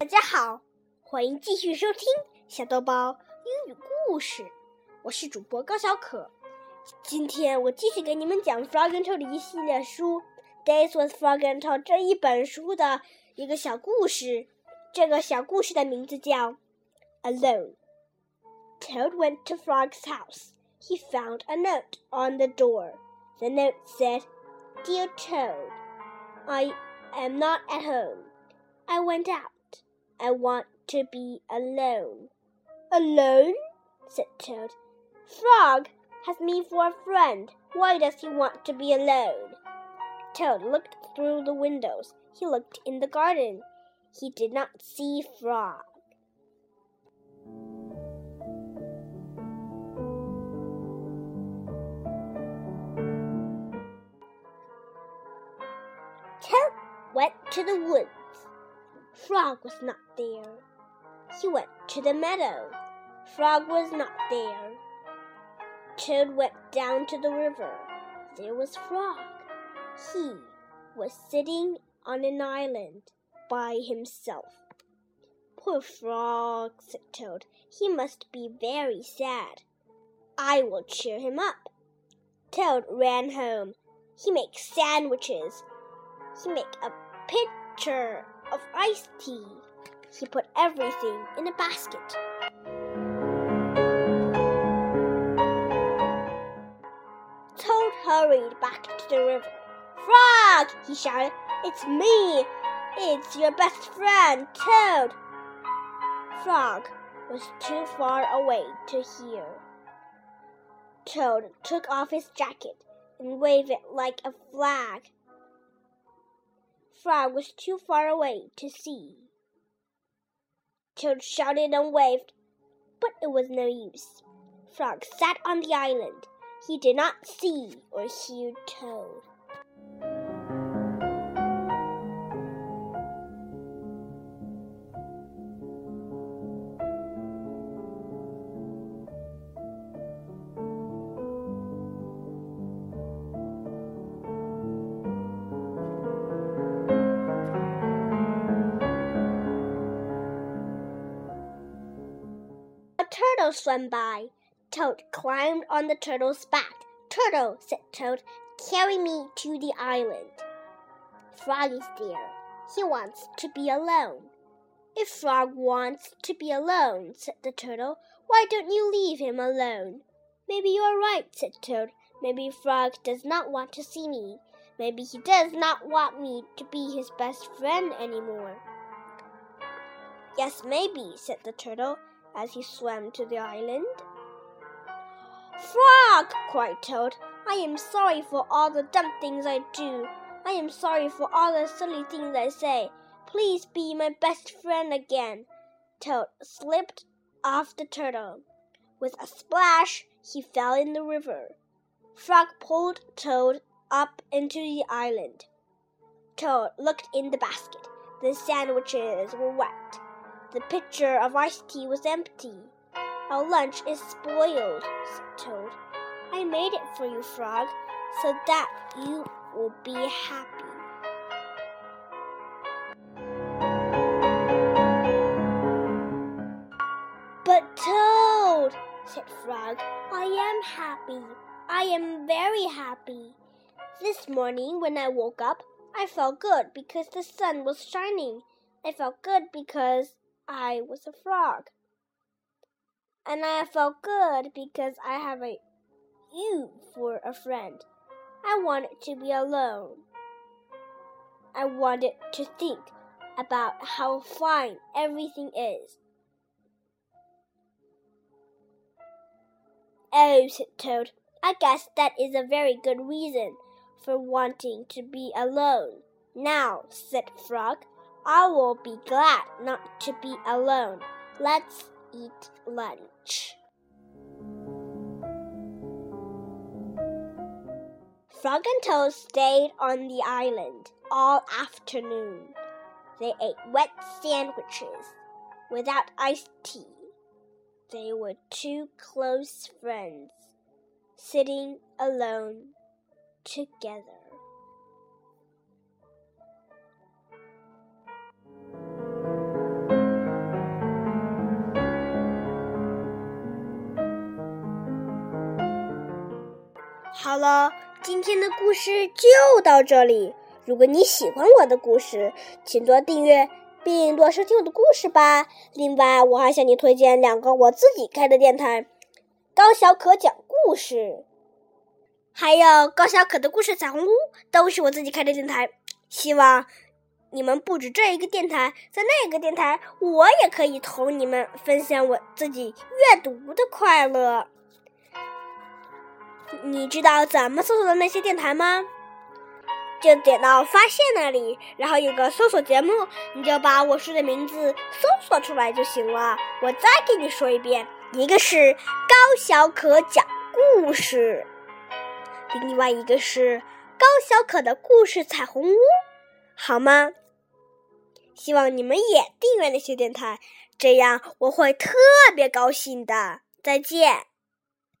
大家好，欢迎继续收听小豆包英语故事。我是主播高小可。今天我继续给你们讲《Frog and Toad》一系列书《Days with Frog and Toad》这一本书的一个小故事。这个小故事的名字叫《Alone》。Toad went to Frog's house. He found a note on the door. The note said, Dear Toad, I am not at home. I went out. I want to be alone. Alone? said Toad. Frog has me for a friend. Why does he want to be alone? Toad looked through the windows. He looked in the garden. He did not see Frog. Toad went to the woods. Frog was not there. He went to the meadow. Frog was not there. Toad went down to the river. There was Frog. He was sitting on an island by himself. Poor Frog, said Toad. He must be very sad. I will cheer him up. Toad ran home. He makes sandwiches. He make a pitcher of iced tea. He put everything in a basket. Toad hurried back to the river. Frog! he shouted. It's me! It's your best friend, Toad! Frog was too far away to hear. Toad took off his jacket and waved it like a flag. Frog was too far away to see. Toad shouted and waved, but it was no use. Frog sat on the island. He did not see or hear Toad. Turtle swam by. Toad climbed on the turtle's back. Turtle, said Toad, carry me to the island. Frog is there. He wants to be alone. If Frog wants to be alone, said the turtle, why don't you leave him alone? Maybe you are right, said Toad. Maybe Frog does not want to see me. Maybe he does not want me to be his best friend any more. Yes, maybe, said the turtle as he swam to the island. Frog! cried Toad. I am sorry for all the dumb things I do. I am sorry for all the silly things I say. Please be my best friend again. Toad slipped off the turtle. With a splash, he fell in the river. Frog pulled Toad up into the island. Toad looked in the basket. The sandwiches were wet. The pitcher of iced tea was empty. Our lunch is spoiled, said Toad. I made it for you, Frog, so that you will be happy. But Toad, said Frog, I am happy. I am very happy. This morning when I woke up, I felt good because the sun was shining. I felt good because I was a frog. And I felt good because I have a you for a friend. I wanted to be alone. I wanted to think about how fine everything is. Oh, said Toad, I guess that is a very good reason for wanting to be alone. Now, said Frog, I will be glad not to be alone. Let's eat lunch. Frog and Toad stayed on the island all afternoon. They ate wet sandwiches without iced tea. They were two close friends sitting alone together. 好了，今天的故事就到这里。如果你喜欢我的故事，请多订阅并多收听我的故事吧。另外，我还向你推荐两个我自己开的电台：高小可讲故事，还有高小可的故事彩虹屋，都是我自己开的电台。希望你们不止这一个电台，在那个电台，我也可以同你们分享我自己阅读的快乐。你知道怎么搜索的那些电台吗？就点到发现那里，然后有个搜索节目，你就把我说的名字搜索出来就行了。我再给你说一遍，一个是高小可讲故事，另外一个是高小可的故事彩虹屋，好吗？希望你们也订阅那些电台，这样我会特别高兴的。再见。